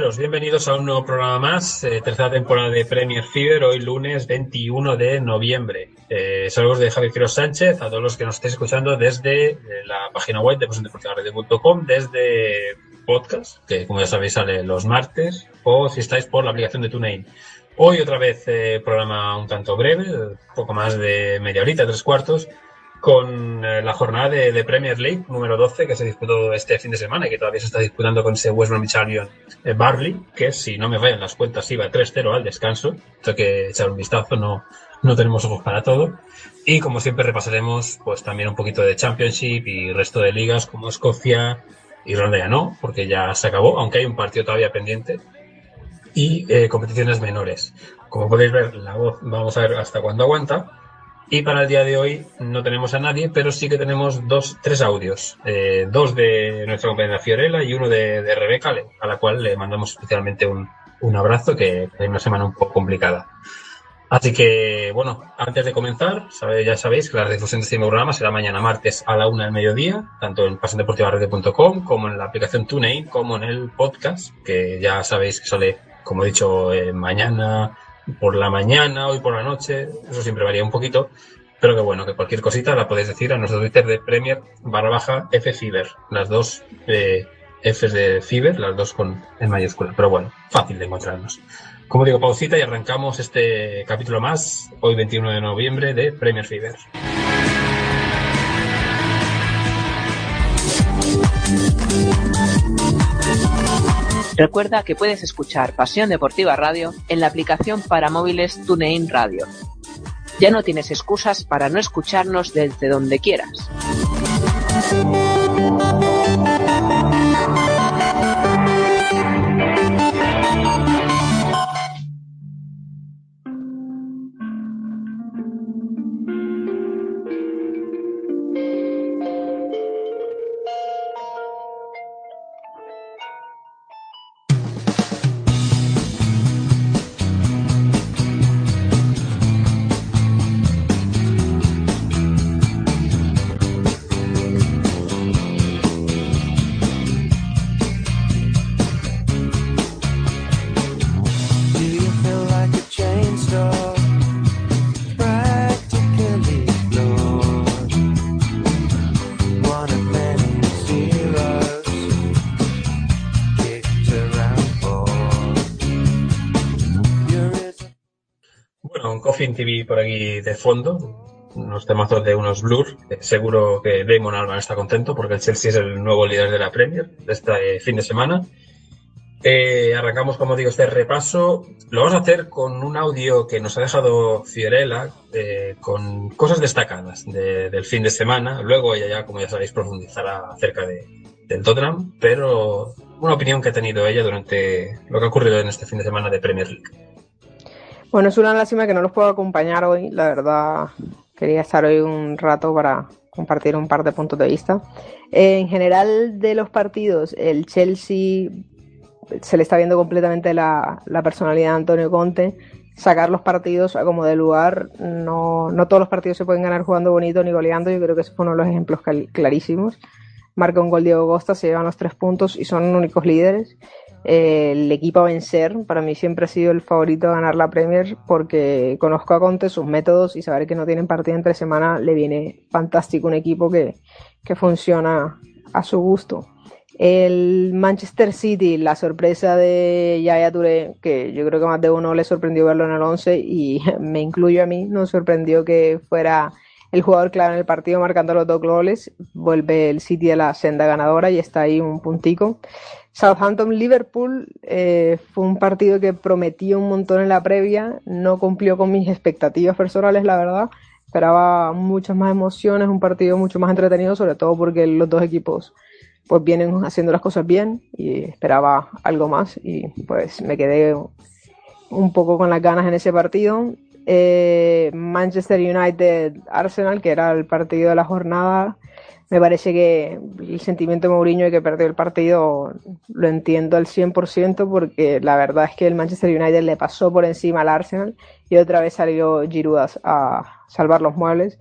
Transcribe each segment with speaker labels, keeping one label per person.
Speaker 1: Bienvenidos a un nuevo programa más, eh, tercera temporada de Premier Fever, hoy lunes 21 de noviembre. Eh, saludos de Javier Quiroz Sánchez, a todos los que nos estéis escuchando desde eh, la página web de pasiondeportivaradio.com, desde podcast, que como ya sabéis sale los martes, o si estáis por la aplicación de TuneIn. Hoy otra vez programa un tanto breve, poco más de media horita, tres cuartos, con eh, la jornada de, de Premier League número 12 que se disputó este fin de semana y que todavía se está disputando con ese West Bromwich Albion eh, Barley, que si no me vayan las cuentas iba 3-0 al descanso. Tengo que echar un vistazo, no, no tenemos ojos para todo. Y como siempre repasaremos pues también un poquito de Championship y resto de ligas como Escocia, Irlanda ya no, porque ya se acabó, aunque hay un partido todavía pendiente. Y eh, competiciones menores. Como podéis ver, la voz vamos a ver hasta cuándo aguanta. Y para el día de hoy no tenemos a nadie, pero sí que tenemos dos, tres audios. Eh, dos de nuestra compañera Fiorella y uno de, de Rebeca, a la cual le mandamos especialmente un, un abrazo, que hay una semana un poco complicada. Así que, bueno, antes de comenzar, sabe- ya sabéis que la difusión de este programa será mañana martes a la una del mediodía, tanto en pasiondeportivarede.com como en la aplicación TuneIn, como en el podcast, que ya sabéis que sale, como he dicho, eh, mañana por la mañana, hoy por la noche, eso siempre varía un poquito, pero que bueno, que cualquier cosita la podéis decir a nuestro Twitter de Premier barra baja FFiber, las dos eh, Fs de Fiber, las dos con en mayúscula, pero bueno, fácil de encontrarnos. Como digo, pausita y arrancamos este capítulo más, hoy 21 de noviembre, de Premier Fever.
Speaker 2: Recuerda que puedes escuchar Pasión Deportiva Radio en la aplicación para móviles TuneIn Radio. Ya no tienes excusas para no escucharnos desde donde quieras.
Speaker 1: Bueno, un Coffin TV por aquí de fondo, unos temazos de unos Blur. Eh, Seguro que Damon Alban está contento porque el Chelsea es el nuevo líder de la Premier de este fin de semana. Eh, arrancamos, como digo, este repaso. Lo vamos a hacer con un audio que nos ha dejado Fiorella, eh, con cosas destacadas de- del fin de semana. Luego ella ya, como ya sabéis, profundizará acerca de, del Tottenham, pero una opinión que ha tenido ella durante lo que ha ocurrido en este fin de semana de Premier League.
Speaker 3: Bueno, es una lástima que no los puedo acompañar hoy. La verdad, quería estar hoy un rato para compartir un par de puntos de vista. En general, de los partidos, el Chelsea se le está viendo completamente la, personalidad de Antonio Conte. Sacar los partidos a como de lugar, no, no todos los partidos se pueden ganar jugando bonito ni goleando. Yo creo que ese fue uno de los ejemplos clarísimos. Marca un gol Diego Costa, se llevan los tres puntos y son únicos líderes. Eh, el equipo a vencer, para mí siempre ha sido el favorito a ganar la Premier porque conozco a Conte, sus métodos y saber que no tienen partida entre semana le viene fantástico un equipo que, que funciona a su gusto. El Manchester City, la sorpresa de Yaya Touré, que yo creo que más de uno le sorprendió verlo en el 11 y me incluyo a mí, nos sorprendió que fuera el jugador clave en el partido marcando los dos goles. Vuelve el City a la senda ganadora y está ahí un puntico. Southampton-Liverpool eh, fue un partido que prometía un montón en la previa, no cumplió con mis expectativas personales, la verdad. Esperaba muchas más emociones, un partido mucho más entretenido, sobre todo porque los dos equipos pues vienen haciendo las cosas bien y esperaba algo más y pues me quedé un poco con las ganas en ese partido. Eh, Manchester United Arsenal, que era el partido de la jornada, me parece que el sentimiento de Mourinho de que perdió el partido lo entiendo al 100% porque la verdad es que el Manchester United le pasó por encima al Arsenal y otra vez salió Giroud a, salvar los muebles.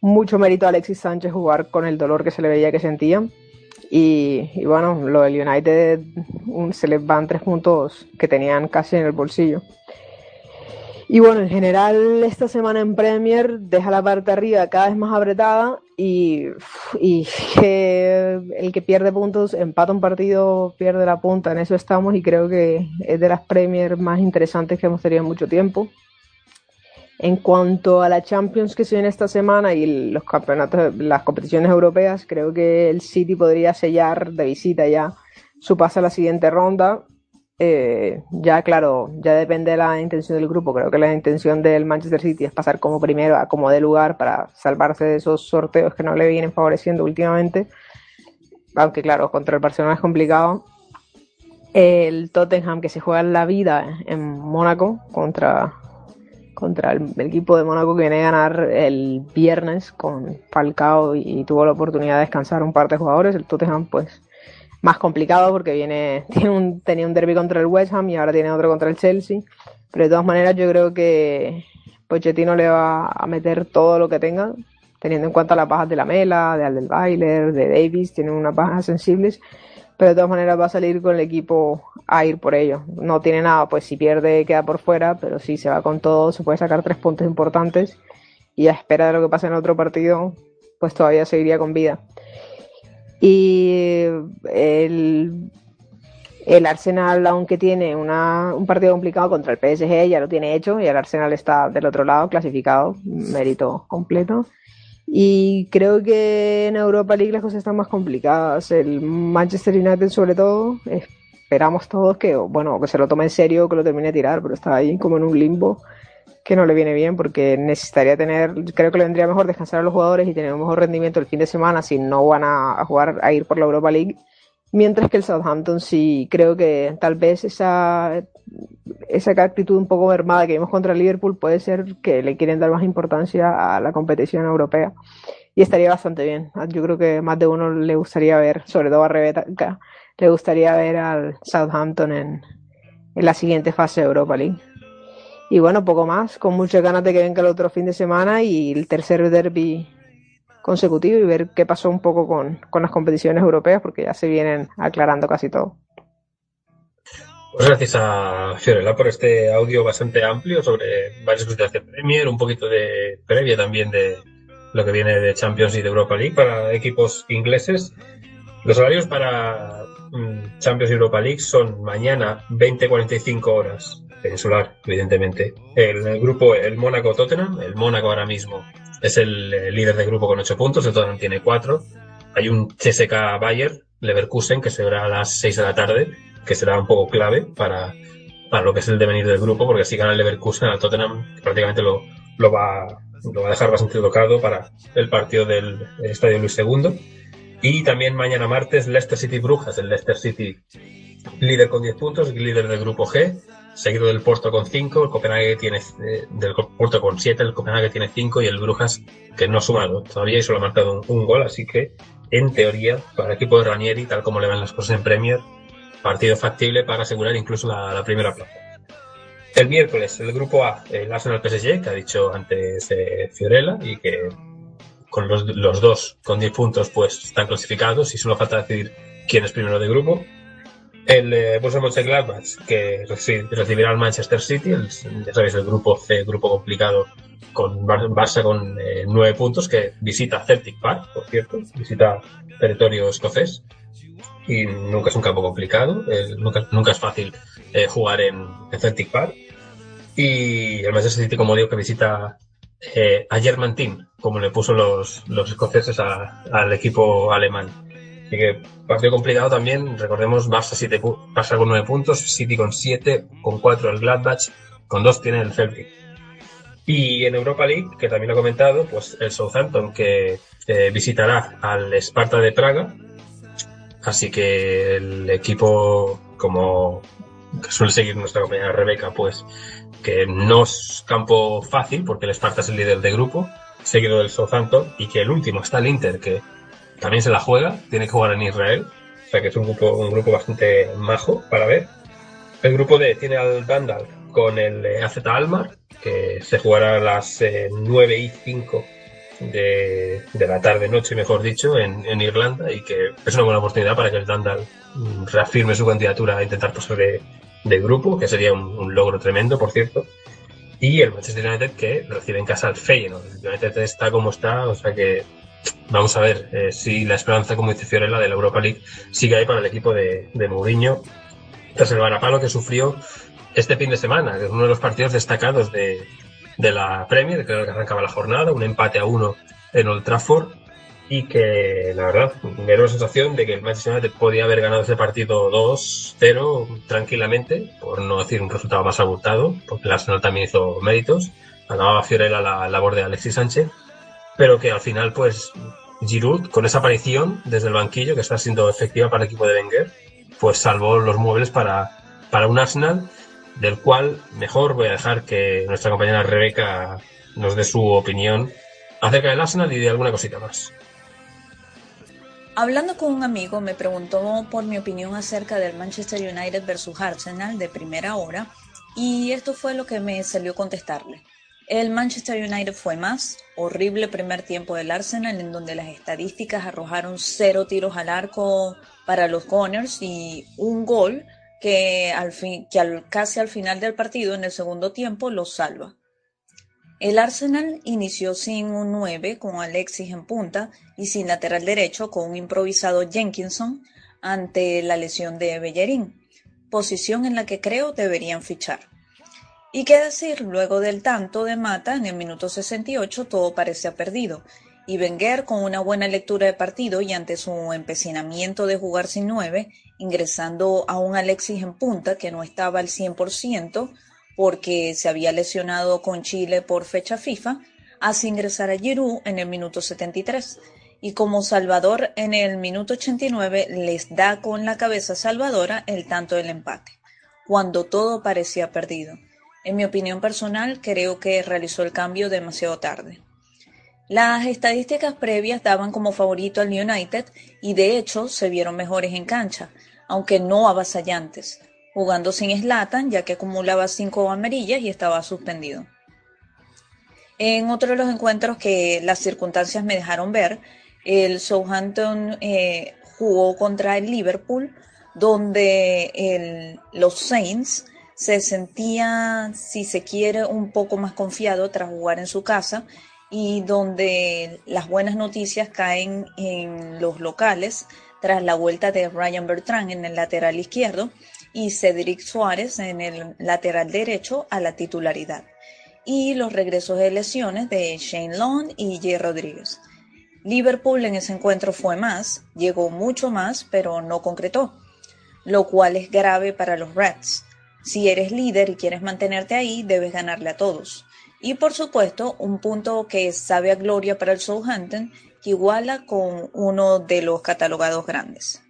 Speaker 3: Mucho mérito a Alexis Sánchez jugar con el dolor que se le veía que sentía. Y, y bueno, lo del United un- se les van tres puntos que tenían casi en el bolsillo. Y bueno, en general esta semana en Premier deja la parte arriba cada vez más apretada y, el que pierde puntos empata un partido, pierde la punta, en eso estamos y creo que es de las Premier más interesantes que hemos tenido en mucho tiempo. En cuanto a la Champions que se viene esta semana y los campeonatos, las competiciones europeas, creo que el City podría sellar de visita ya su pase a la siguiente ronda. Eh, ya, claro, ya depende de la intención del grupo. Creo que la intención del Manchester City es pasar como primero a como de lugar para salvarse de esos sorteos que no le vienen favoreciendo últimamente. Aunque, claro, contra el Barcelona es complicado. El Tottenham que se juega la vida en Mónaco contra contra el, equipo de Mónaco que viene a ganar el viernes con Falcao y tuvo la oportunidad de descansar un par de jugadores. El Tottenham, pues, más complicado porque viene, tiene un, tenía un derby contra el West Ham y ahora tiene otro contra el Chelsea. Pero de todas maneras, yo creo que Pochettino le va a meter todo lo que tenga, teniendo en cuenta las bajas de la Mela, de Aldelweiler, de Davis, tienen unas bajas sensibles. Pero de todas maneras va a salir con el equipo a ir por ello. No tiene nada, pues si pierde queda por fuera, pero si se va con todo, se puede sacar tres puntos importantes y a espera de lo que pase en el otro partido, pues todavía seguiría con vida. Y el, el Arsenal, aunque tiene una, un partido complicado contra el PSG, ya lo tiene hecho y el Arsenal está del otro lado, clasificado, mérito completo. Y creo que en Europa League las cosas están más complicadas. El Manchester United, sobre todo, esperamos todos que, bueno, que se lo tome en serio, que lo termine de tirar, pero está ahí como en un limbo que no le viene bien porque necesitaría tener, creo que le vendría mejor descansar a los jugadores y tener un mejor rendimiento el fin de semana si no van a, jugar a ir por la Europa League. Mientras que el Southampton sí creo que tal vez esa, esa actitud un poco mermada que vimos contra Liverpool puede ser que le quieren dar más importancia a la competición europea. Y estaría bastante bien. Yo creo que más de uno le gustaría ver, sobre todo a Rebeca, le gustaría ver al Southampton en, en la siguiente fase de Europa League. Y bueno, poco más, con muchas ganas de que venga el otro fin de semana y el tercer derby consecutivo y ver qué pasó un poco con, con las competiciones europeas, porque ya se vienen aclarando casi todo.
Speaker 1: Pues gracias a Fiorella por este audio bastante amplio sobre varias cositas de Premier, un poquito de previa también de lo que viene de Champions y de Europa League para equipos ingleses. Los horarios para mm, Champions y Europa League son mañana 20.45 horas, peninsular, evidentemente. El, el grupo, el Mónaco Tottenham, el Mónaco ahora mismo es el, eh, líder de grupo con 8 puntos, el Tottenham tiene 4. Hay un CSK Bayer, Leverkusen, que será a las 6 de la tarde, que será un poco clave para, para lo que es el devenir del grupo, porque si gana el Leverkusen, al Tottenham prácticamente lo, lo, va, lo va a dejar bastante tocado para el partido del Estadio Luis II. Y también mañana martes, Leicester City Brujas, el Leicester City líder con 10 puntos, líder del grupo G, seguido del Porto con 5, el Copenhague tiene eh, del Porto con 7, el Copenhague tiene 5 y el Brujas que no ha sumado todavía y solo ha marcado un, gol, así que en teoría para el equipo de Ranieri, tal como le van las cosas en Premier, partido factible para asegurar incluso la, la primera plaza. El miércoles, el grupo A, el Arsenal PSG, que ha dicho antes eh, Fiorella y que con los, los, dos con 10 puntos pues están clasificados y solo falta decidir quién es primero de grupo. El eh, Borussia que recibirá al Manchester City, el, ya sabéis el grupo C, grupo complicado con Barça con eh, 9 puntos que visita Celtic Park, por cierto, visita territorio escocés. y nunca es un campo complicado, nunca, es fácil eh, jugar en, Celtic Park. Y el Manchester City, como digo, que visita eh, a Germantin, como le puso los, los escoceses a- al equipo alemán. Así que partido complicado también, recordemos, Barça, con 9 puntos, City con 7, con 4 el Gladbach, con 2 tiene el Celtic. Y en Europa League, que también lo he comentado, pues el Southampton que visitará al Sparta de Praga. Así que el equipo, como suele seguir nuestra compañera Rebeca, pues que no es campo fácil, porque el Sparta es el líder de grupo, seguido del Southampton, y que el último está el Inter, que también se la juega, tiene que jugar en Israel, o sea que es un grupo, un grupo bastante majo para ver. El grupo D tiene al Dandal con el eh, AZ Almar, que se jugará a las eh, 9 y 5 de, de la tarde, noche, mejor dicho, en, en Irlanda, y que es una buena oportunidad para que el Dandal mm, reafirme su candidatura a intentar pasar de, de grupo, que sería un, logro tremendo, por cierto. Y el Manchester United que recibe en casa al Feyenoord. El United está como está, o sea que vamos a ver eh, si la esperanza, como dice Fiorella, de la Europa League sigue ahí para el equipo de, de Mourinho tras el varapalo que sufrió este fin de semana, que es uno de los partidos destacados de, la Premier, que arrancaba la jornada, un empate a uno en Old Trafford y que la verdad me dio la sensación de que el Manchester United podía haber ganado ese partido 2-0 tranquilamente, por no decir un resultado más abultado, porque el Arsenal también hizo méritos, acababa Fiorella la labor de Alexis Sánchez, pero que al final pues Giroud con esa aparición desde el banquillo que está siendo efectiva para el equipo de Wenger, pues salvó los muebles para, para un Arsenal del cual mejor voy a dejar que nuestra compañera Rebeca nos dé su opinión acerca del Arsenal y de alguna cosita más.
Speaker 4: Hablando con un amigo me preguntó por mi opinión acerca del Manchester United versus Arsenal de primera hora y esto fue lo que me salió contestarle. El Manchester United fue más, horrible primer tiempo del Arsenal en donde las estadísticas arrojaron cero tiros al arco para los Gunners y un gol que, casi al final del partido en el segundo tiempo los salva. El Arsenal inició sin un 9 con Alexis en punta y sin lateral derecho con un improvisado Jenkinson ante la lesión de Bellerín, posición en la que creo deberían fichar. Y qué decir, luego del tanto de Mata en el minuto 68 todo parecía perdido, y Wenger con una buena lectura de partido y ante su empecinamiento de jugar sin 9, ingresando a un Alexis en punta que no estaba al 100%, porque se había lesionado con Chile por fecha FIFA, hace ingresar a Giroud en el minuto 73 y como Salvador en el minuto 89 les da con la cabeza salvadora el tanto del empate, cuando todo parecía perdido. En mi opinión personal, creo que realizó el cambio demasiado tarde. Las estadísticas previas daban como favorito al United y de hecho se vieron mejores en cancha, aunque no avasallantes jugando sin Slatan, ya que acumulaba cinco amarillas y estaba suspendido. En otro de los encuentros que las circunstancias me dejaron ver, el Southampton eh, jugó contra el Liverpool, donde el, los Saints se sentía, si se quiere, un poco más confiado tras jugar en su casa y donde las buenas noticias caen en los locales tras la vuelta de Ryan Bertrand en el lateral izquierdo y Cedric Suárez en el lateral derecho a la titularidad. Y los regresos de lesiones de Shane Long y Jay Rodríguez. Liverpool en ese encuentro fue más, llegó mucho más, pero no concretó, lo cual es grave para los Reds. Si eres líder y quieres mantenerte ahí, debes ganarle a todos. Y por supuesto, un punto que sabe a gloria para el Southampton, que iguala con uno de los catalogados grandes.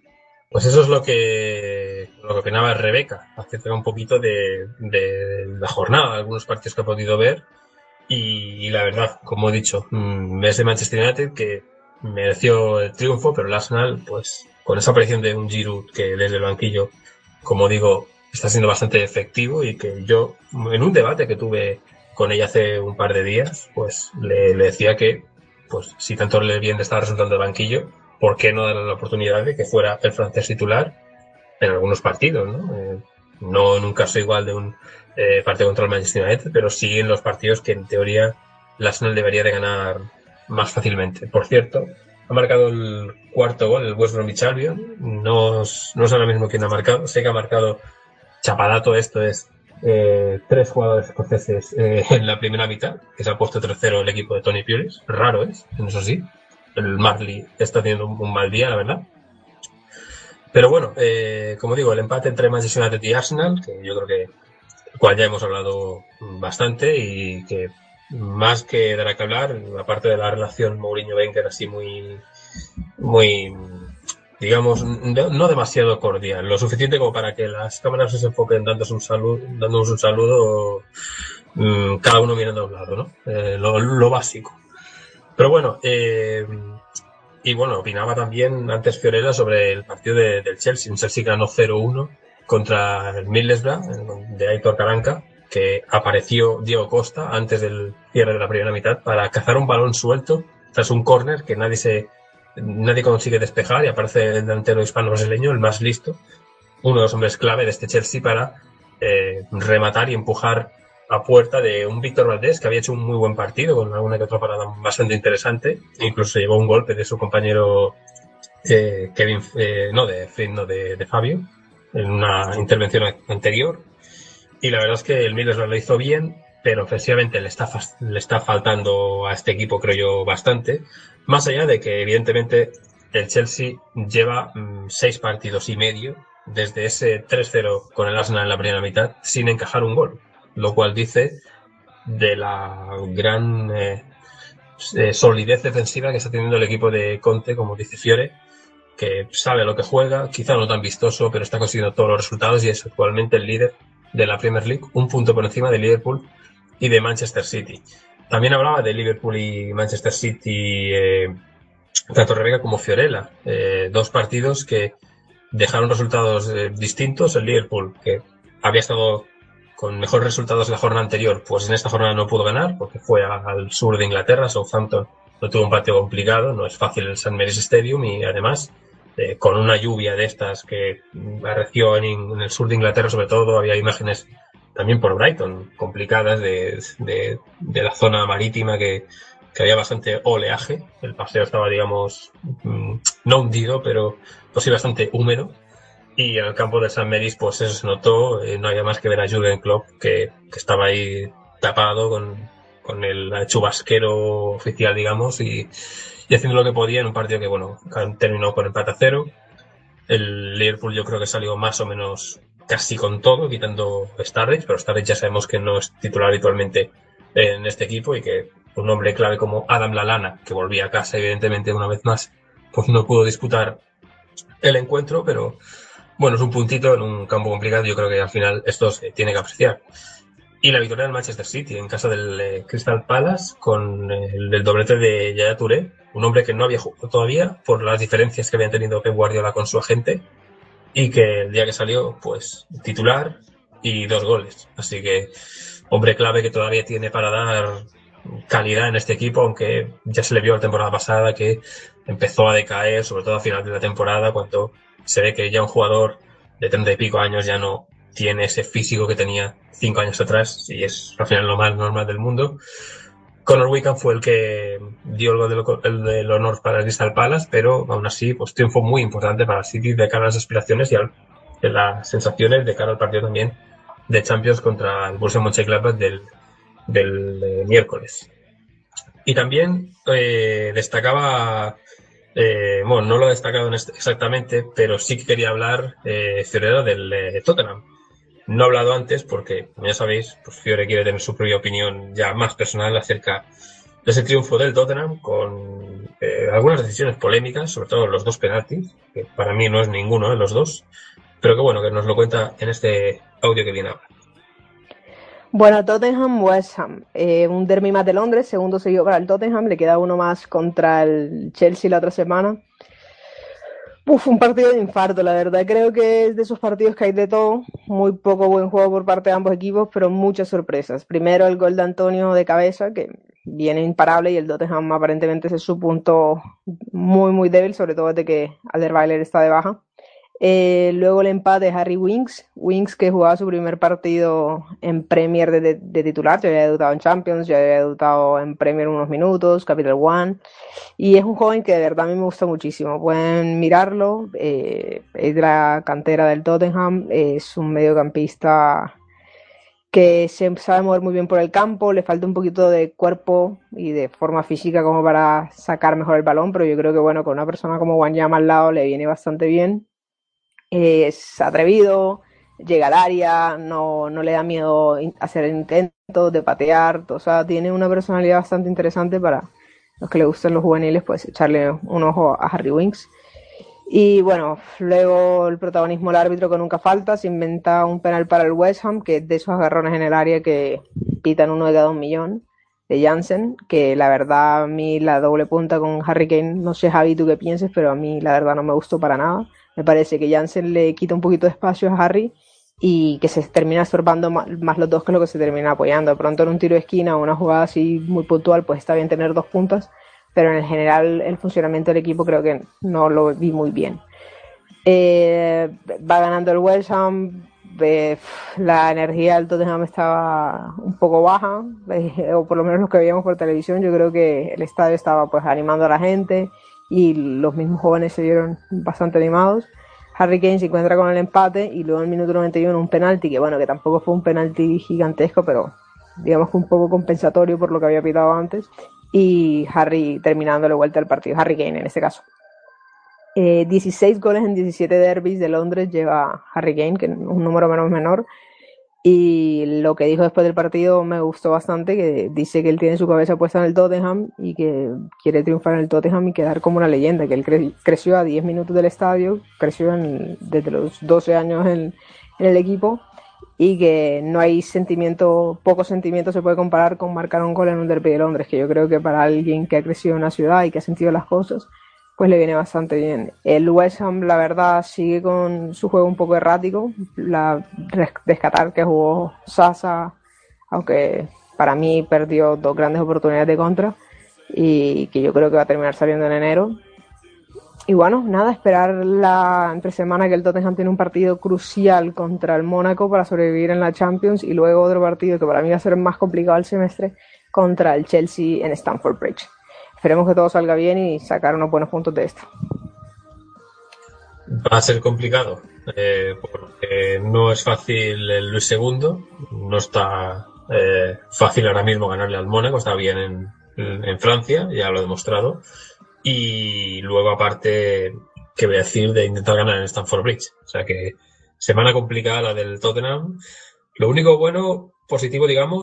Speaker 1: Pues eso es lo que, lo que opinaba Rebeca, acerca un poquito de, la jornada, algunos partidos que he podido ver. Y, y la verdad, como he dicho, mm, es de Manchester United que mereció el triunfo, pero el Arsenal, pues con esa aparición de un Giroud que desde el banquillo, como digo, está siendo bastante efectivo y que yo, en un debate que tuve con ella hace un par de días, pues le, decía que, pues si tanto le bien le estaba resultando el banquillo, ¿por qué no darle la oportunidad de que fuera el francés titular en algunos partidos, ¿no? Eh, no en un caso igual de un eh, partido contra el Manchester United, pero sí en los partidos que en teoría el Arsenal debería de ganar más fácilmente. Por cierto, ha marcado el cuarto gol, el West Bromwich Albion. No, no sé ahora mismo quién ha marcado. Sé que ha marcado Chapadato, esto es eh, tres jugadores escoceses eh, en la primera mitad, que se ha puesto tercero el equipo de Tony Pulis. Raro es, eso sí. El Marley está teniendo un, mal día, la verdad. Pero bueno, eh, como digo, el empate entre Manchester United y Arsenal, que yo creo que cual ya hemos hablado bastante y que más que dará que hablar, aparte de la relación Mourinho-Wenger así muy, muy, digamos, no, demasiado cordial, lo suficiente como para que las cámaras se enfoquen dándonos un saludo, dándonos un saludo, mm, cada uno mirando a un lado, ¿no? Eh, lo, básico. Pero bueno, eh, y bueno, opinaba también antes Fiorella sobre el partido de- del Chelsea. Un Chelsea ganó 0-1 contra el Middlesbrough de Aitor Caranca, que apareció Diego Costa antes del cierre de la primera mitad para cazar un balón suelto tras un córner que nadie se nadie consigue despejar y aparece el delantero hispano brasileño, el más listo, uno de los hombres clave de este Chelsea para eh, rematar y empujar a puerta de un Víctor Valdés que había hecho un muy buen partido con alguna que otra parada bastante interesante, incluso llevó un golpe de su compañero eh, Kevin, eh, no de no de, Fabio, en una intervención anterior. Y la verdad es que el Middlesbrough lo hizo bien, pero ofensivamente le está, le está faltando a este equipo, creo yo, bastante. Más allá de que, evidentemente, el Chelsea lleva mm, seis partidos y medio desde ese 3-0 con el Arsenal en la primera mitad sin encajar un gol, lo cual dice de la gran eh, eh, solidez defensiva que está teniendo el equipo de Conte, como dice Fiore, que sabe lo que juega, quizá no tan vistoso, pero está consiguiendo todos los resultados y es actualmente el líder de la Premier League, un punto por encima de Liverpool y de Manchester City. También hablaba de Liverpool y Manchester City, eh, tanto Rebeca como Fiorella, eh, dos partidos que dejaron resultados eh, distintos. El Liverpool, que había estado con mejores resultados la jornada anterior, pues en esta jornada no pudo ganar porque fue al sur de Inglaterra, Southampton no tuvo un partido complicado, no es fácil el St. Mary's Stadium y además con una lluvia de estas que arreció en, en el sur de Inglaterra sobre todo, había imágenes también por Brighton complicadas de, de- de la zona marítima que, que había bastante oleaje, el paseo estaba digamos mm, no hundido pero pues sí bastante húmedo y en el campo de San Meris, pues eso se notó. eh, no había más que ver a Jürgen Klopp, que, que estaba ahí tapado con, con el chubasquero oficial, digamos, y, y haciendo lo que podía en un partido que, bueno, terminó con empate a cero. El Liverpool yo creo que salió más o menos casi con todo, quitando Starrich, pero Starrich ya sabemos que no es titular habitualmente en este equipo y que un hombre clave como Adam Lalana, que volvía a casa evidentemente una vez más, pues no pudo disputar el encuentro, pero bueno, es un puntito en un campo complicado. Yo creo que al final esto se tiene que apreciar. Y la victoria del Manchester City en casa del eh, Crystal Palace con eh, el doblete de Yaya Touré, un hombre que no había jugado todavía por las diferencias que habían tenido Pep Guardiola con su agente y que el día que salió, pues titular y dos goles. Así que hombre clave que todavía tiene para dar calidad en este equipo, aunque ya se le vio la temporada pasada que empezó a decaer, sobre todo a final de la temporada, cuando se ve que ya un jugador de treinta y pico años ya no tiene ese físico que tenía cinco años atrás y es al final lo más normal del mundo. Conor Wickham fue el que dio el, del, el del honor para el Crystal Palace, pero aún así, pues triunfo muy importante para el City de cara a las aspiraciones y a las sensaciones de cara al partido también de Champions contra el Borussia Mönchengladbach del, del eh, miércoles. Y también eh, destacaba eh, bueno, no lo he destacado en este- exactamente, pero sí que quería hablar, eh, del eh, Tottenham. No he hablado antes porque, como ya sabéis, pues Fiore quiere tener su propia opinión ya más personal acerca de ese triunfo del Tottenham con eh, algunas decisiones polémicas, sobre todo los dos penaltis, que para mí no es ninguno de los dos, pero que bueno, que nos lo cuenta en este audio que viene ahora.
Speaker 3: Bueno, Tottenham, West Ham. Eh, un derby más de Londres, segundo seguido para el Tottenham. Le queda uno más contra el Chelsea la otra semana. Uf, un partido de infarto, la verdad. Creo que es de esos partidos que hay de todo. Muy poco buen juego por parte de ambos equipos, pero muchas sorpresas. Primero el gol de Antonio de cabeza, que viene imparable, y el Tottenham aparentemente es su punto muy, muy débil, sobre todo desde que Alderweiler está de baja. Eh, luego el empate de Harry Winks, Winks que jugaba su primer partido en Premier de, de- titular, ya había debutado en Champions, ya había debutado en Premier unos minutos, Capital One, y es un joven que de verdad a mí me gusta muchísimo, pueden mirarlo, eh, es de la cantera del Tottenham, es un mediocampista que se sabe mover muy bien por el campo, le falta un poquito de cuerpo y de forma física como para sacar mejor el balón, pero yo creo que bueno, con una persona como Wanyama al lado le viene bastante bien. Es atrevido, llega al área, no, no le da miedo hacer intentos de patear, o sea, tiene una personalidad bastante interesante para los que le gustan los juveniles, pues echarle un ojo a Harry Winks. Y bueno, luego el protagonismo del árbitro que nunca falta, se inventa un penal para el West Ham, que es de esos agarrones en el área que pitan uno de cada un millón, de Jansen, que la verdad a mí la doble punta con Harry Kane, no sé Javi tú qué pienses, pero a mí la verdad no me gustó para nada. Me parece que Jansen le quita un poquito de espacio a Harry y que se termina estorbando ma- más, los dos que lo que se termina apoyando. Pronto en un tiro de esquina o una jugada así muy puntual, pues está bien tener dos puntas, pero en general el funcionamiento del equipo creo que no lo vi muy bien. Eh, va ganando el West Ham, eh, la energía del Tottenham estaba un poco baja, eh, o por lo menos lo que veíamos por televisión, yo creo que el estadio estaba pues animando a la gente y los mismos jóvenes se vieron bastante animados. Harry Kane se encuentra con el empate y luego en el minuto 91 un penalti, que bueno, que tampoco fue un penalti gigantesco, pero digamos que un poco compensatorio por lo que había pitado antes. Y Harry terminándole vuelta al partido, Harry Kane en este caso. Eh, 16 goles en 17 derbis de Londres lleva Harry Kane, que es un número menos menor. Y lo que dijo después del partido me gustó bastante, que dice que él tiene su cabeza puesta en el Tottenham y que quiere triunfar en el Tottenham y quedar como una leyenda, que él cre- creció a 10 minutos del estadio, creció en- desde los 12 años en, en el equipo y que no hay sentimiento, poco sentimiento se puede comparar con marcar un gol en un derby de Londres, que yo creo que para alguien que ha crecido en una ciudad y que ha sentido las cosas, pues le viene bastante bien. El West Ham, la verdad, sigue con su juego un poco errático. La res- rescatar que jugó Sasa, aunque para mí perdió dos grandes oportunidades de contra y que yo creo que va a terminar saliendo en enero. Y bueno, nada, esperar la entre semana que el Tottenham tiene un partido crucial contra el Mónaco para sobrevivir en la Champions y luego otro partido que para mí va a ser más complicado el semestre contra el Chelsea en Stamford Bridge. Esperemos que todo salga bien y sacar unos buenos puntos de esto.
Speaker 1: Va a ser complicado, eh, porque no es fácil el Luis II, no está eh, fácil ahora mismo ganarle al Mónaco, está bien en, en- Francia, ya lo ha demostrado, y luego aparte, ¿qué voy a decir de intentar ganar en Stamford Bridge? O sea que semana complicada la del Tottenham. Lo único bueno, positivo, digamos,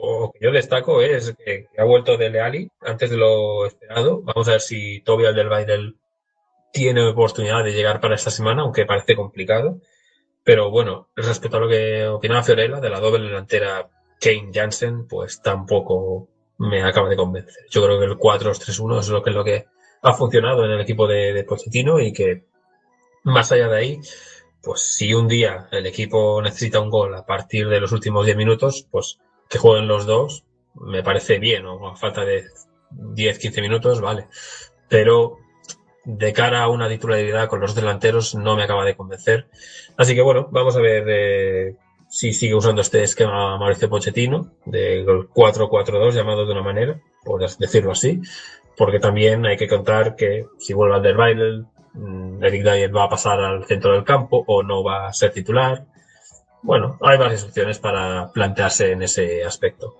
Speaker 1: o que yo destaco es que, que ha vuelto de Leali antes de lo esperado. Vamos a ver si Toby Alderweireld tiene oportunidad de llegar para esta semana, aunque parece complicado. Pero bueno, respecto a lo que opinaba Fiorella de la doble delantera Kane Jansen, pues tampoco me acaba de convencer. Yo creo que el 4-3-1 es lo que es lo que ha funcionado en el equipo de, de Pochettino y que más allá de ahí, pues si un día el equipo necesita un gol a partir de los últimos 10 minutos, pues que jueguen los dos, me parece bien, o a falta de 10-15 minutos, vale. Pero de cara a una titularidad con los delanteros no me acaba de convencer. Así que bueno, vamos a ver eh, si sigue usando este esquema Mauricio Pochettino, del 4-4-2 llamado de una manera, por decirlo así, porque también hay que contar que si vuelve Alderweireld, mm, Eric Dyer va a pasar al centro del campo o no va a ser titular. Bueno, hay varias opciones para plantearse en ese aspecto.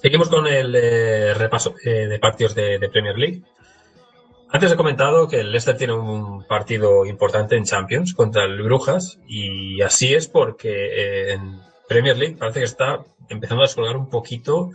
Speaker 1: Seguimos con el eh, repaso eh, de partidos de, Premier League. Antes he comentado que el Leicester tiene un partido importante en Champions contra el Brujas y así es porque eh, en Premier League parece que está empezando a descolgar un poquito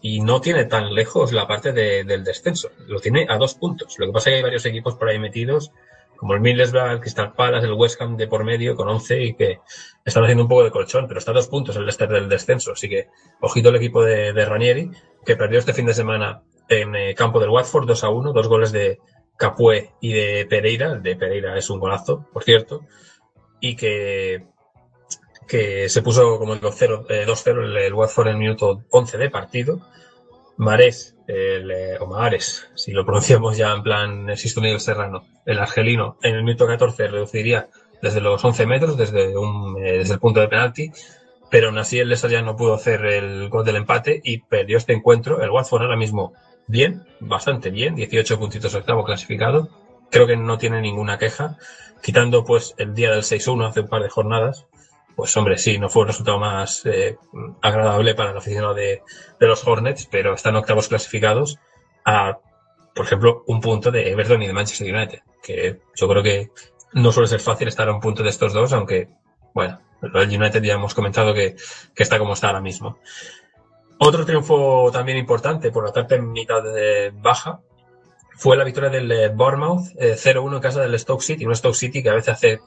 Speaker 1: y no tiene tan lejos la parte de- del descenso. Lo tiene a dos puntos. Lo que pasa es que hay varios equipos por ahí metidos, como el Middlesbrough, el Crystal Palace, el West Ham de por medio con 11 y que están haciendo un poco de colchón, pero está a dos puntos el Leicester del descenso. Así que ojito el equipo de, Ranieri, que perdió este fin de semana en eh, campo del Watford 2 a 1, dos goles de Capué y de Pereira. El de Pereira es un golazo, por cierto, y que que se puso como el 2-0 eh, 2-0 el, el Watford en el minuto 11 de partido Mares, el, eh, o Mares, si lo pronunciamos ya en plan Sisto Miguel Serrano, el argelino, en el minuto 14 reduciría desde los 11 metros, desde, un, eh, desde el punto de penalti, pero aún así el Leicester ya no pudo hacer el gol del empate y perdió este encuentro. El Watford ahora mismo bien, bastante bien, 18 puntitos octavo clasificado. Creo que no tiene ninguna queja, quitando pues el día del 6-1 hace un par de jornadas. Pues hombre, sí, no fue un resultado más eh, agradable para el aficionado de, los Hornets, pero están octavos clasificados a, por ejemplo, un punto de Everton y de Manchester United, que yo creo que no suele ser fácil estar a un punto de estos dos, aunque, bueno, el United ya hemos comentado que, que está como está ahora mismo. Otro triunfo también importante por la parte en mitad baja fue la victoria del eh, Bournemouth eh, 0-1 en casa del Stoke City, un Stoke City que a veces hace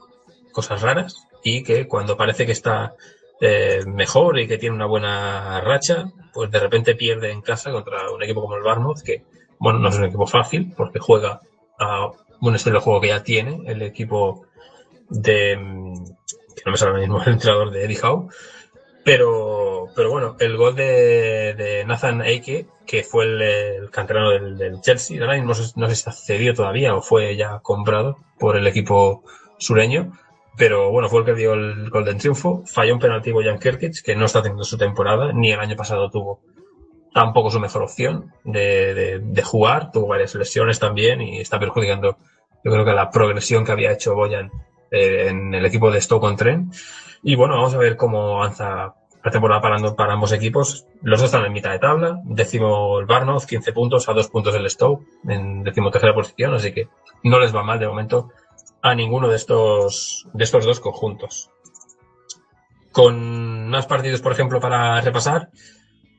Speaker 1: cosas raras y que cuando parece que está eh, mejor y que tiene una buena racha, pues de repente pierde en casa contra un equipo como el Bournemouth, que, bueno, no es un equipo fácil porque juega a un estilo de juego que ya tiene el equipo de, mm, que no me sale ahora mismo el entrenador de Eddie Howe, pero, pero bueno, el gol de, Nathan Ake, que fue el, el canterano del, del Chelsea, ahora mismo no no sé está cedido todavía o fue ya comprado por el equipo sureño, pero bueno, fue el que dio el gol del triunfo. Falló un penalti Bojan Kirkic, que no está teniendo su temporada, ni el año pasado tuvo tampoco su mejor opción de, jugar, tuvo varias lesiones también y está perjudicando, yo creo que la progresión que había hecho Boyan eh, en el equipo de Stoke on Trent. Y bueno, vamos a ver cómo avanza la temporada para, ambos equipos. Los dos están en mitad de tabla. Décimo el Barnouth, 15 puntos, a dos puntos el Stoke, en decimotercera posición, así que no les va mal de momento a ninguno de estos, de estos dos conjuntos. Con más partidos, por ejemplo, para repasar,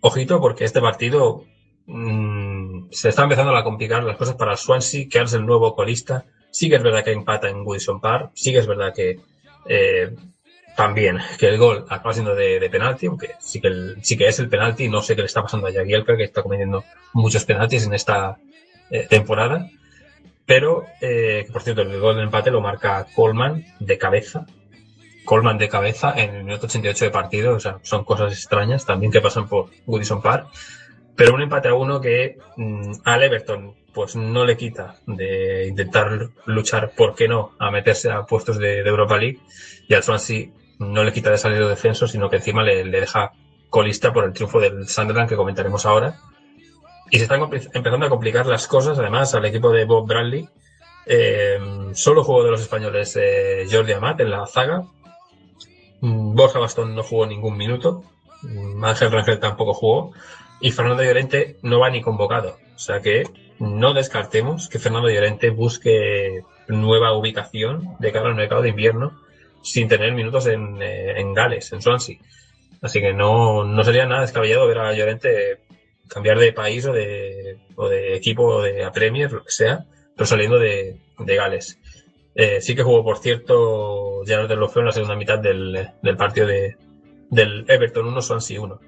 Speaker 1: ojito, porque este partido mmm, se está empezando a complicar las cosas para Swansea, que es el nuevo colista. Sí que es verdad que empata en Wilson Park, sí que es verdad que eh, también que el gol acaba siendo de, penalti, aunque sí que, sí que es el penalti, no sé qué le está pasando a Jagielka, que está cometiendo muchos penaltis en esta eh, temporada. Pero, eh, por cierto, el gol del empate lo marca Coleman de cabeza. Coleman de cabeza en el minuto 88 de partido. O sea, son cosas extrañas también que pasan por Goodison Park. Pero un empate a uno que mmm, al Everton pues no le quita de intentar luchar, ¿por qué no?, a meterse a puestos de, Europa League. Y al Swansea no le quita de salir de defenso, sino que encima le deja colista por el triunfo del Sunderland que comentaremos ahora y se están empezando a complicar las cosas, además, al equipo de Bob Bradley. Eh, solo jugó de los españoles eh, Jordi Amat en la zaga. Mm, Borja Bastón no jugó ningún minuto. Mm, Ángel Rangel tampoco jugó. Y Fernando Llorente no va ni convocado. O sea que no descartemos que Fernando Llorente busque nueva ubicación de cara al mercado de invierno sin tener minutos en, eh, en Gales, en Swansea. Así que no, no sería nada descabellado ver a Llorente cambiar de país o de, o de equipo o de a Premier, lo que sea, pero saliendo de, de Gales. Eh, sí que jugó, por cierto, Gerard de Lofeo en la segunda mitad del, del partido de, del Everton 1, Swansea 1.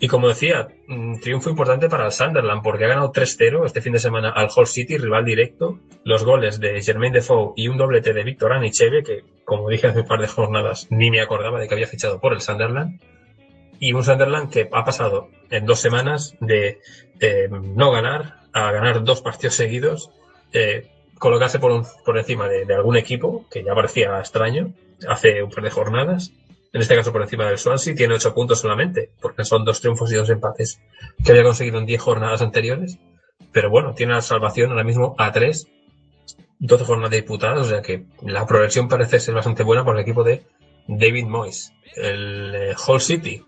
Speaker 1: Y como decía, un triunfo importante para el Sunderland porque ha ganado 3-0 este fin de semana al Hull City, rival directo. Los goles de Germain Defoe y un doblete de Víctor Anicheve, que como dije hace un par de jornadas ni me acordaba de que había fichado por el Sunderland y un Sunderland que ha pasado en dos semanas de no ganar a ganar dos partidos seguidos, eh, colocarse por, por encima de, de, algún equipo, que ya parecía extraño, hace un par de jornadas, en este caso por encima del Swansea, tiene ocho puntos solamente, porque son dos triunfos y dos empates que había conseguido en diez jornadas anteriores, pero bueno, tiene la salvación ahora mismo a tres, 12 jornadas disputadas, o sea que la progresión parece ser bastante buena por el equipo de David Moyes. El eh, Hull City,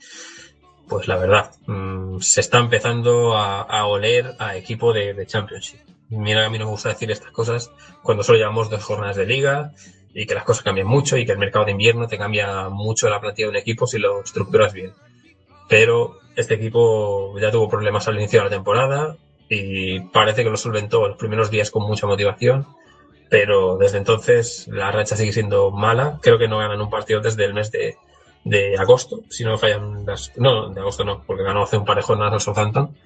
Speaker 1: pues la verdad, mmm, se está empezando a, oler a equipo de, de, Championship. Mira, a mí no me gusta decir estas cosas cuando solo llevamos dos jornadas de liga y que las cosas cambian mucho y que el mercado de invierno te cambia mucho la plantilla de un equipo si lo estructuras bien. Pero este equipo ya tuvo problemas al inicio de la temporada y parece que lo solventó los primeros días con mucha motivación pero desde entonces la racha sigue siendo mala. Creo que no ganan un partido desde el mes de, de agosto, si no fallan las... No, de agosto no, porque ganó hace un par de jornadas al Southampton,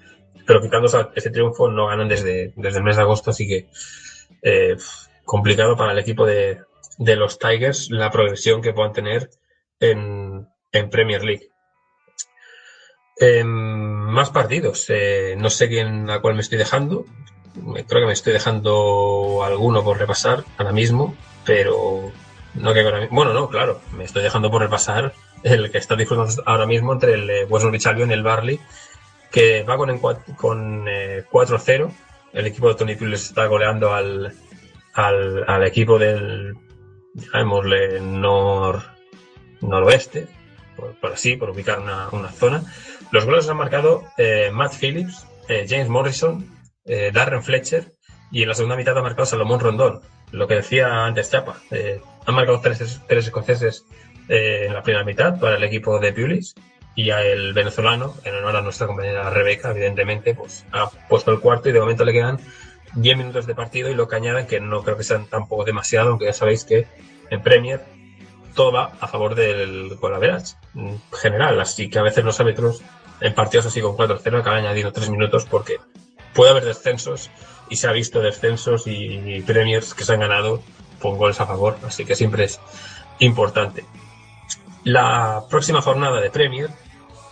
Speaker 1: pero quitando ese triunfo no ganan desde, desde el mes de agosto, así que eh, complicado para el equipo de, de los Tigers la progresión que puedan tener en, en Premier League. Eh, más partidos. Eh, no sé quién a cuál me estoy dejando. Creo que me estoy dejando alguno por repasar ahora mismo, pero no que ahora Bueno, no, claro, me estoy dejando por repasar el que está disfrutando ahora mismo entre el eh, West Bromwich Albion y el Barley, que va con, con eh, 4-0. El equipo de Tony Pulis está goleando al, al, al equipo del, llamémosle, nor, noroeste, por, por así, por ubicar una, una zona. Los goles los han marcado eh, Matt Phillips, eh, James Morrison, eh, Darren Fletcher y en la segunda mitad ha marcado Salomón Rondón. Lo que decía antes Chapa, eh, han marcado tres, tres escoceses eh, en la primera mitad para el equipo de Pulis y el venezolano, en honor a nuestra compañera Rebeca, evidentemente, pues ha puesto el cuarto y de momento le quedan 10 minutos de partido y lo que añadan, que no creo que sean tampoco demasiado, aunque ya sabéis que en Premier todo va a favor del Golaveras general, así que a veces los árbitros en partidos así con 4-0 acaban añadiendo 3 minutos porque puede haber descensos y se ha visto descensos y premiers que se han ganado con goles a favor, así que siempre es importante. La próxima jornada de Premier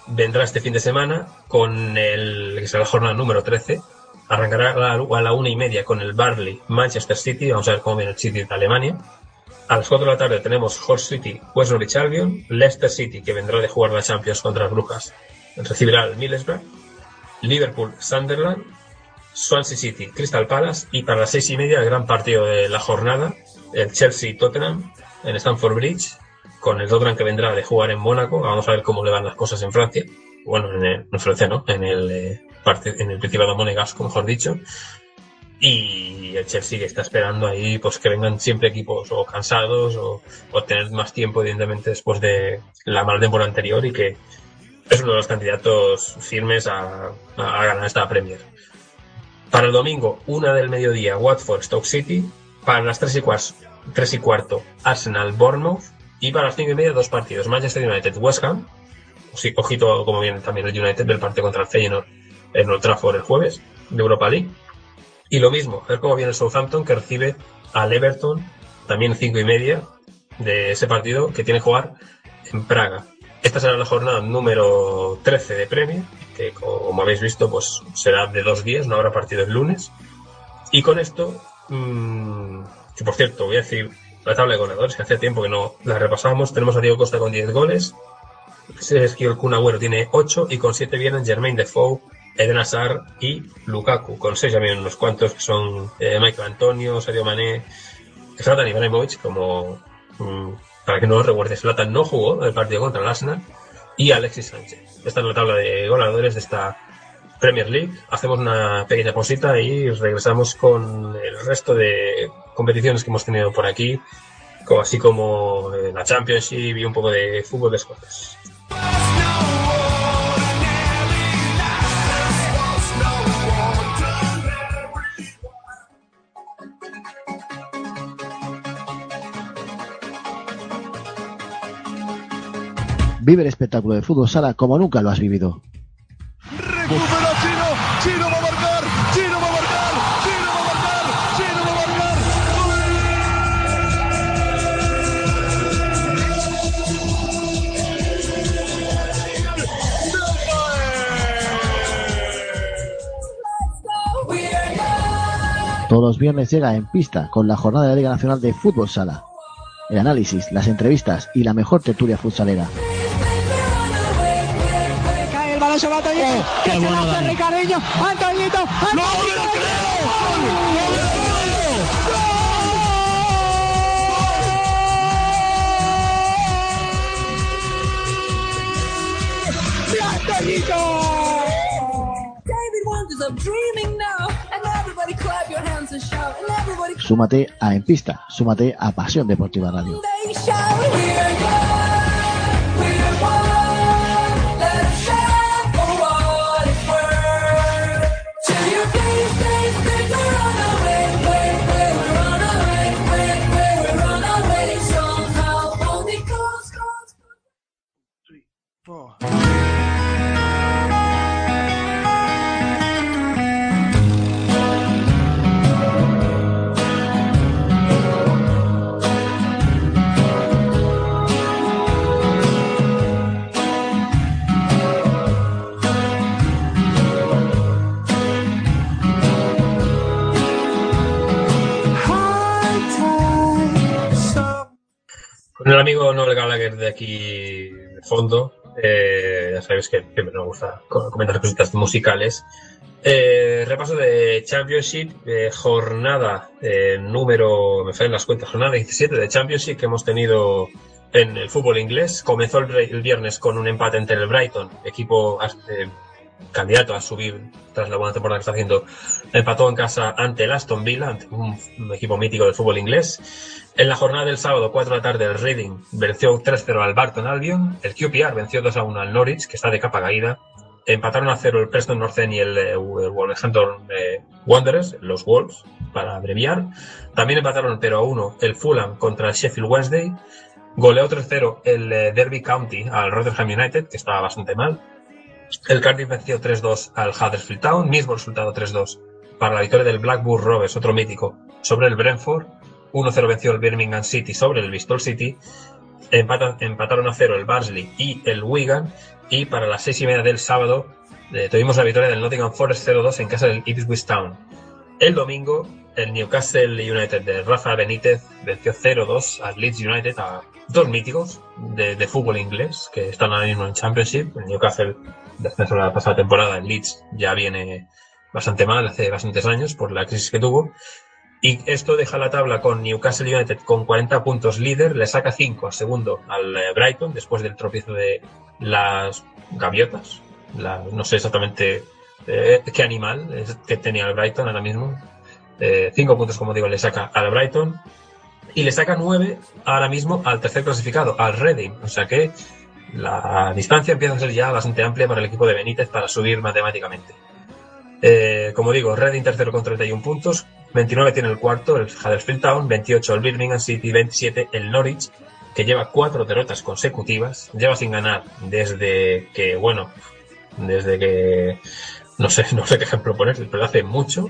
Speaker 1: vendrá este fin de semana con el que será la jornada número 13. Arrancará a la, a la una y media con el Barley Manchester City. Vamos a ver cómo viene el City de Alemania. A las 4 de la tarde tenemos Hull City, West Norwich Albion, Leicester City, que vendrá de jugar la Champions contra las Brujas, recibirá al Middlesbrough, Liverpool, Sunderland, Swansea City, Crystal Palace y para las seis y media el gran partido de la jornada, el Chelsea-Tottenham en Stamford Bridge, con el Tottenham que vendrá de jugar en Mónaco. Vamos a ver cómo le van las cosas en Francia. Bueno, en, el, en Francia no, en el, eh, parte, en el Principado Monegasco, mejor dicho. Y el Chelsea que está esperando ahí pues que vengan siempre equipos o cansados o, tener más tiempo evidentemente después de la mala temporada anterior y que es uno de los candidatos firmes a, a, a ganar esta Premier. Para el domingo, una del mediodía, Watford, Stoke City. Para las 3 y, cuarto, 3 y cuarto, Arsenal, Bournemouth. Y para las 5 y media, dos partidos, Manchester United, West Ham. Sí, ojito como viene también el United del partido contra el Feyenoord en Old Trafford el jueves, de Europa League. Y lo mismo, ver cómo viene el Southampton que recibe al Everton, también 5 y media de ese partido que tiene que jugar en Praga. Esta será la jornada número 13 de Premier, que como habéis visto, pues será de dos días, no habrá partido el lunes. Y con esto, mmm, que por cierto, voy a decir la tabla de goleadores, que hacía tiempo que no la repasábamos. Tenemos a Diego Costa con 10 goles, Sergio El Kun Agüero tiene 8 y con 7 vienen Germain Defoe, Eden Hazard y Lukaku. Con 6 ya vienen unos cuantos que son eh, Michael Antonio, Sadio Mané, Zlatan Ibrahimovic, como mmm, para que no lo recuerdes, Zlatan no jugó el partido contra el Arsenal y Alexis Sánchez. Esta es la tabla de goleadores de esta Premier League. Hacemos una pequeña pausita y regresamos con el resto de competiciones que hemos tenido por aquí, así como eh, la Championship y un poco de fútbol de escotes.
Speaker 5: Vive el espectáculo de fútbol sala como nunca lo has vivido.
Speaker 6: Recupera Chino, Chino va a marcar, Chino va a marcar, Chino va a marcar, Chino va a marcar.
Speaker 5: Todos los viernes llega en pista con la jornada de la Liga Nacional de Fútbol Sala. El análisis, las entrevistas y la mejor tertulia futsalera.
Speaker 7: El balón sobre Antoñito. que se lo hace Ricardinho. Antoñito. Antoñito. ¡De Antoñito!
Speaker 8: David Wonders, I'm dreaming now. And everybody clap your hands and shout. And everybody
Speaker 5: Súmate a En Pista, súmate a Pasión Deportiva Radio.
Speaker 1: El amigo Noel Gallagher de aquí de fondo, eh, ya sabéis que siempre nos gusta co- comentar cositas musicales. Eh, repaso de Championship, eh, jornada eh, número, me fallan las cuentas, jornada 17 de Championship que hemos tenido en el fútbol inglés. Comenzó el, el viernes con un empate entre el Brighton, equipo candidato a subir tras la buena temporada que está haciendo. Empató en casa ante el Aston Villa, ante un, un equipo mítico del fútbol inglés. En la jornada del sábado, 4 de la tarde, el Reading venció 3-0 al Barton Albion. El QPR venció 2-1 al Norwich, que está de capa caída. Empataron a 0 el Preston North End y el, eh, el Wolverhampton eh, Wanderers, los Wolves, para abreviar. También empataron 0-1 el Fulham contra el Sheffield Wednesday. Goleó 3-0 el eh, Derby County al Rotherham United, que estaba bastante mal. El Cardiff venció 3-2 al Huddersfield Town, mismo resultado 3-2 para la victoria del Blackburn Rovers, otro mítico, sobre el Brentford. 1-0 venció el Birmingham City sobre el Bristol City. Empataron a 0 el Barnsley y el Wigan. Y para las seis y media del sábado eh, tuvimos la victoria del Nottingham Forest 0-2 en casa del Ipswich Town. El domingo, el Newcastle United de Rafa Benítez venció 0-2 al Leeds United, a dos míticos de, fútbol inglés que están ahora mismo en Championship. El Newcastle, descenso de la pasada temporada, el Leeds ya viene bastante mal, hace bastantes años por la crisis que tuvo. Y esto deja la tabla con Newcastle United con 40 puntos líder, le saca 5 a segundo al eh, Brighton después del tropiezo de las gaviotas. No sé exactamente eh, qué animal es que tenía el Brighton ahora mismo. 5 puntos, como digo, le saca al Brighton. Y le saca 9 ahora mismo al tercer clasificado, al Reading. O sea que la distancia empieza a ser ya bastante amplia para el equipo de Benítez para subir matemáticamente. Eh, como digo, Reading tercero con 31 puntos, 29 tiene el cuarto, el Huddersfield Town, 28 el Birmingham City, 27 el Norwich, que lleva cuatro derrotas consecutivas, lleva sin ganar desde que, bueno, desde que, no sé, no sé qué ejemplo poner, pero hace mucho,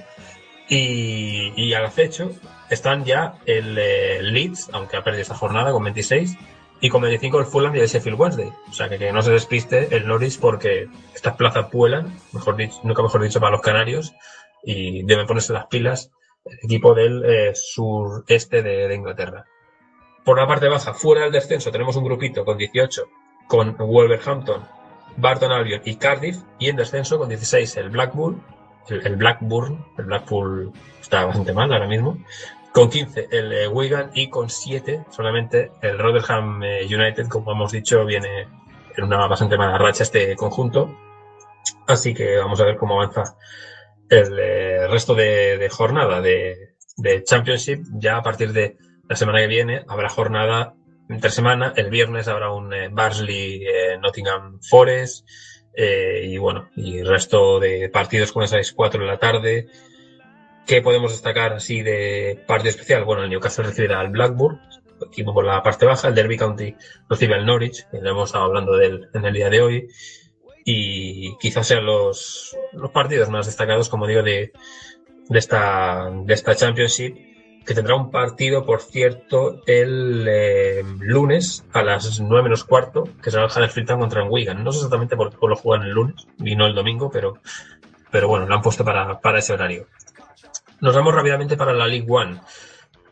Speaker 1: y, y al acecho están ya el eh, Leeds, aunque ha perdido esta jornada con 26, y con 25 el Fulham y el Sheffield Wednesday. O sea que, que no se despiste el Norwich porque estas plazas vuelan, mejor dicho, nunca mejor dicho para los canarios, y deben ponerse las pilas el equipo del eh, sureste de, Inglaterra. Por la parte baja, fuera del descenso, tenemos un grupito con 18 con Wolverhampton, Barton Albion y Cardiff, y en descenso con 16 el Blackburn, el, Blackburn, el Blackpool está bastante mal ahora mismo, con 15 el eh, Wigan y con 7 solamente el Rotherham eh, United, como hemos dicho, viene en una bastante mala racha este conjunto. Así que vamos a ver cómo avanza el eh, resto de, jornada de, de Championship. Ya a partir de la semana que viene habrá jornada entre semana. El viernes habrá un Barnsley eh, Nottingham Forest. Eh, y bueno, y el resto de partidos con esas 4 de la tarde. ¿Qué podemos destacar así de partido especial? Bueno, el Newcastle recibirá al Blackburn, equipo por la parte baja. El Derby County recibe al Norwich, que hemos estado hablando de él en el día de hoy. Y quizás sean los, los partidos más destacados, como digo, de, de, esta, de esta Championship, que tendrá un partido, por cierto, el eh, lunes a las 9 menos cuarto, que será el Huddersfield Town contra el Wigan. No sé exactamente por qué lo juegan el lunes y no el domingo, pero, pero bueno, lo han puesto para, para ese horario. Nos vamos rápidamente para la League One.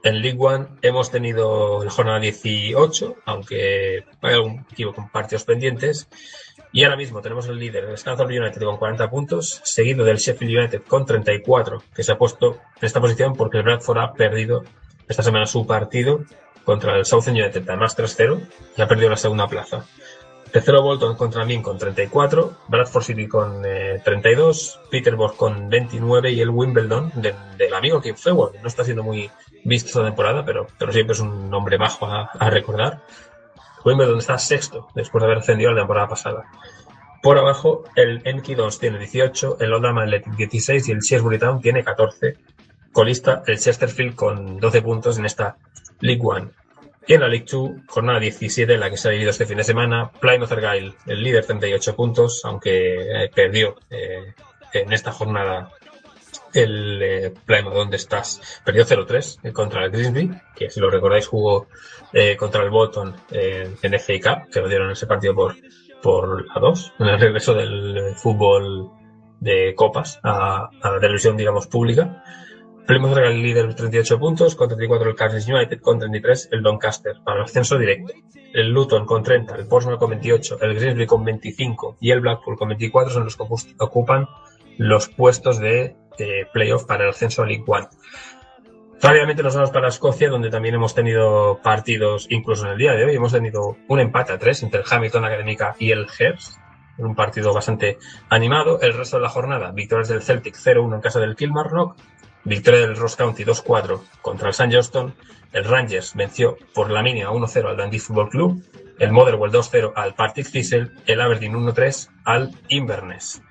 Speaker 1: En League One hemos tenido la jornada 18, aunque hay algún equipo con partidos pendientes. Y ahora mismo tenemos el líder, el Scunthorpe United, con 40 puntos, seguido del Sheffield United con 34, que se ha puesto en esta posición porque el Bradford ha perdido esta semana su partido contra el Southend United, además 3-0, y ha perdido la segunda plaza. Tercero Bolton contra Min con 34, Bradford City con eh, 32, Peterborough con 29 y el Wimbledon de- del amigo Kim Fewell, no está siendo muy visto esta temporada, pero, pero siempre es un nombre bajo a recordar. Wimbledon está sexto después de haber ascendido la temporada pasada. Por abajo, el Enki 2 tiene 18, el Oldham Athletic 16 y el Shrewsbury Town tiene 14. Colista el Chesterfield con 12 puntos en esta League One. Y en la League 2, jornada 17, en la que se ha vivido este fin de semana, Plymouth Argyle, el líder, 38 puntos, aunque eh, perdió eh, en esta jornada el eh, Plymouth, donde estás? Perdió 0-3 contra el Grimsby, que si lo recordáis jugó eh, contra el Bolton eh, en FA Cup, que lo dieron ese partido por, por la 2, en el regreso del eh, fútbol de copas a, la televisión, digamos, pública. Plymouth era el líder 38 puntos, con 34 el Cardiff United, con 33 el Doncaster, para el ascenso directo. El Luton con 30, el Portsmouth con 28, el Grimsby con 25 y el Blackpool con 24 son los que ocu- ocupan los puestos de eh, playoff para el ascenso a League One. Rápidamente nos vamos para Escocia, donde también hemos tenido partidos, incluso en el día de hoy, hemos tenido un empate a tres entre el Hamilton Académica y el Hearts, un partido bastante animado. El resto de la jornada, victorias del Celtic 0-1 en casa del Kilmarnock, victoria del Ross County 2-4 contra el St. Johnston, el Rangers venció por la mínima 1-0 al Dundee Football Club, el Motherwell 2-0 al Partick Thistle, el Aberdeen 1-3 al Inverness.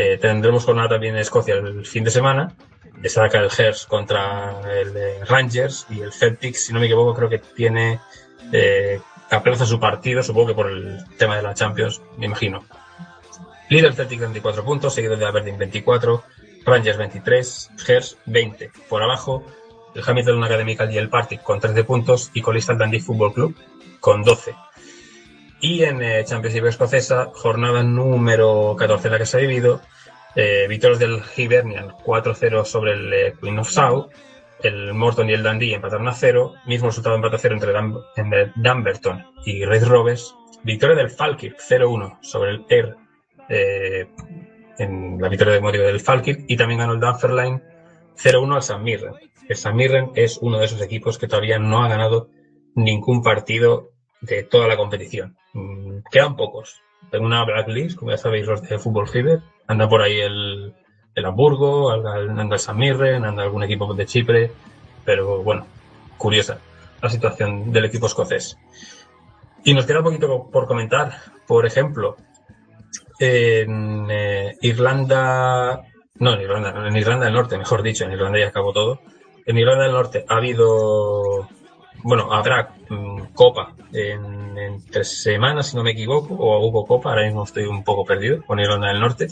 Speaker 1: Eh, tendremos jornada también en Escocia el fin de semana. Destaca el Hearts contra el eh, Rangers y el Celtic, si no me equivoco, creo que tiene eh, aplaza su partido, supongo que por el tema de la Champions, me imagino. Líder Celtic 24 puntos, seguido de Aberdeen 24, Rangers 23, Hearts 20. Por abajo, el Hamilton Academical y el Partick con 13 puntos y colista el Dundee Football Club con 12. Y en eh, Championship escocesa, jornada número 14 en la que se ha vivido, eh, victorias del Hibernian 4-0 sobre el eh, Queen of South, el Morton y el Dundee empataron a 0, mismo resultado empate a 0 entre entre Dumbarton y Red Rovers, victoria del Falkirk 0-1 sobre el Air eh, en la victoria de motivo del Falkirk y también ganó el Dunfermline 0-1 al San Mirren. El San Mirren es uno de esos equipos que todavía no ha ganado ningún partido de toda la competición. Mm, Quedan pocos. Tengo una blacklist, como ya sabéis los de Fútbol Fever. Anda por ahí el, el Hamburgo, anda el San Mirren, anda algún equipo de Chipre. Pero bueno, curiosa la situación del equipo escocés. Y nos queda un poquito por comentar. Por ejemplo, en eh, Irlanda, no en Irlanda, en Irlanda del Norte, mejor dicho, en Irlanda ya acabó todo. En Irlanda del Norte ha habido, bueno, habrá mm, Copa en, tres semanas, si no me equivoco, o hubo Copa, ahora mismo estoy un poco perdido con Irlanda del Norte.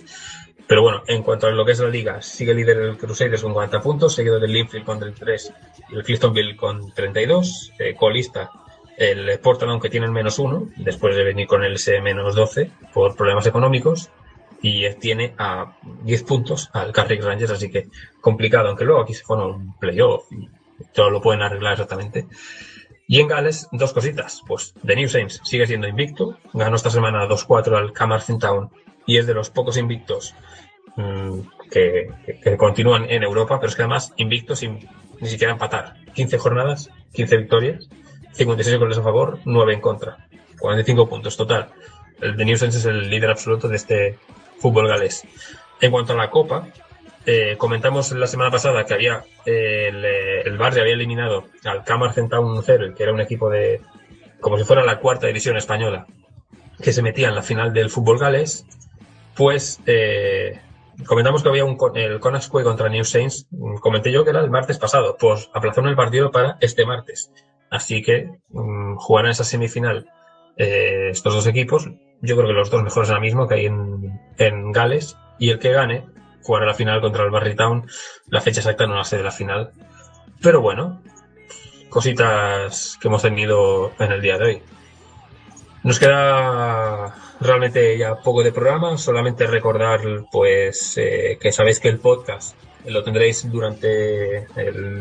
Speaker 1: Pero bueno, en cuanto a lo que es la liga, sigue líder el Crusaders con 40 puntos, seguido del Linfield con 33 y el Cliftonville con 32. Eh, colista el Portland, aunque tiene el menos uno, después de venir con el ese menos 12 por problemas económicos. Y tiene a 10 puntos al Carrick Rangers, así que complicado, aunque luego aquí se pone un playoff todo lo pueden arreglar exactamente. Y en Gales, dos cositas. Pues The New Saints sigue siendo invicto, ganó esta semana 2-4 al Camarthen Town y es de los pocos invictos mm, que, continúan en Europa, pero es que además invicto sin ni siquiera empatar. 15 jornadas, 15 victorias, 56 goles a favor, 9 en contra. 45 puntos total. El de New Saints es el líder absoluto de este fútbol galés. En cuanto a la Copa, eh, comentamos la semana pasada que había eh, el, eh, el Barça había eliminado al Camarthen Town 0, que era un equipo de como si fuera la cuarta división española, que se metía en la final del fútbol galés, pues eh, comentamos que había un el Conasque contra New Saints, comenté yo que era el martes pasado, pues aplazaron el partido para este martes. Así que mm, jugarán esa semifinal eh, estos dos equipos, yo creo que los dos mejores ahora mismo que hay en, en Gales, y el que gane jugará la final contra el Barrytown. La fecha exacta no la sé de la final, pero bueno, cositas que hemos tenido en el día de hoy. Nos queda realmente ya poco de programa, solamente recordar pues eh, que sabéis que el podcast lo tendréis durante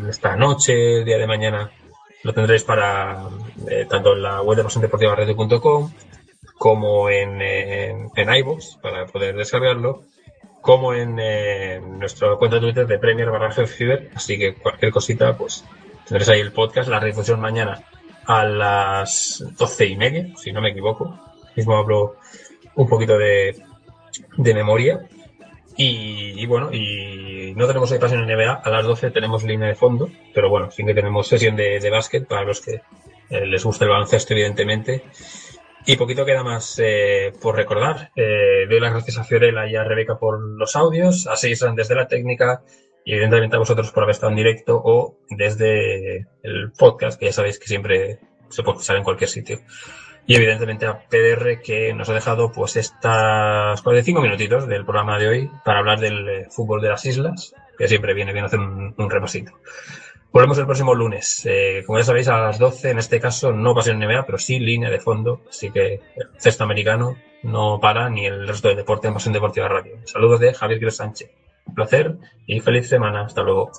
Speaker 1: esta noche, el día de mañana, lo tendréis para eh, tanto en la web de pasiondeportivaradio.com como en, en, en iVoox para poder descargarlo, como en eh, nuestra cuenta de Twitter de Premier barra Fever, así que cualquier cosita pues tendréis ahí el podcast, la redifusión mañana a las doce y media, si no me equivoco. Mismo hablo un poquito de, de memoria. Y, bueno, y no tenemos hoy pasión en NBA, a las 12 tenemos línea de fondo, pero bueno, sí que tenemos sesión de, de básquet para los que eh, les gusta el baloncesto, evidentemente. Y poquito queda más eh, por recordar. Eh, doy las gracias a Fiorella y a Rebeca por los audios, a Seisan desde la técnica y evidentemente a vosotros por haber estado en directo o desde el podcast, que ya sabéis que siempre se puede escuchar en cualquier sitio. Y evidentemente a PDR que nos ha dejado pues estas 45 minutitos del programa de hoy para hablar del eh, fútbol de las islas, que siempre viene bien hacer un, un repasito. Volvemos el próximo lunes. Eh, como ya sabéis, a las 12, en este caso, no pasión NBA, pero sí línea de fondo. Así que el cesto americano no para ni el resto del deporte en Pasión Deportiva Radio. Saludos de Javier Giro Sánchez.
Speaker 9: Un placer y feliz semana. Hasta luego.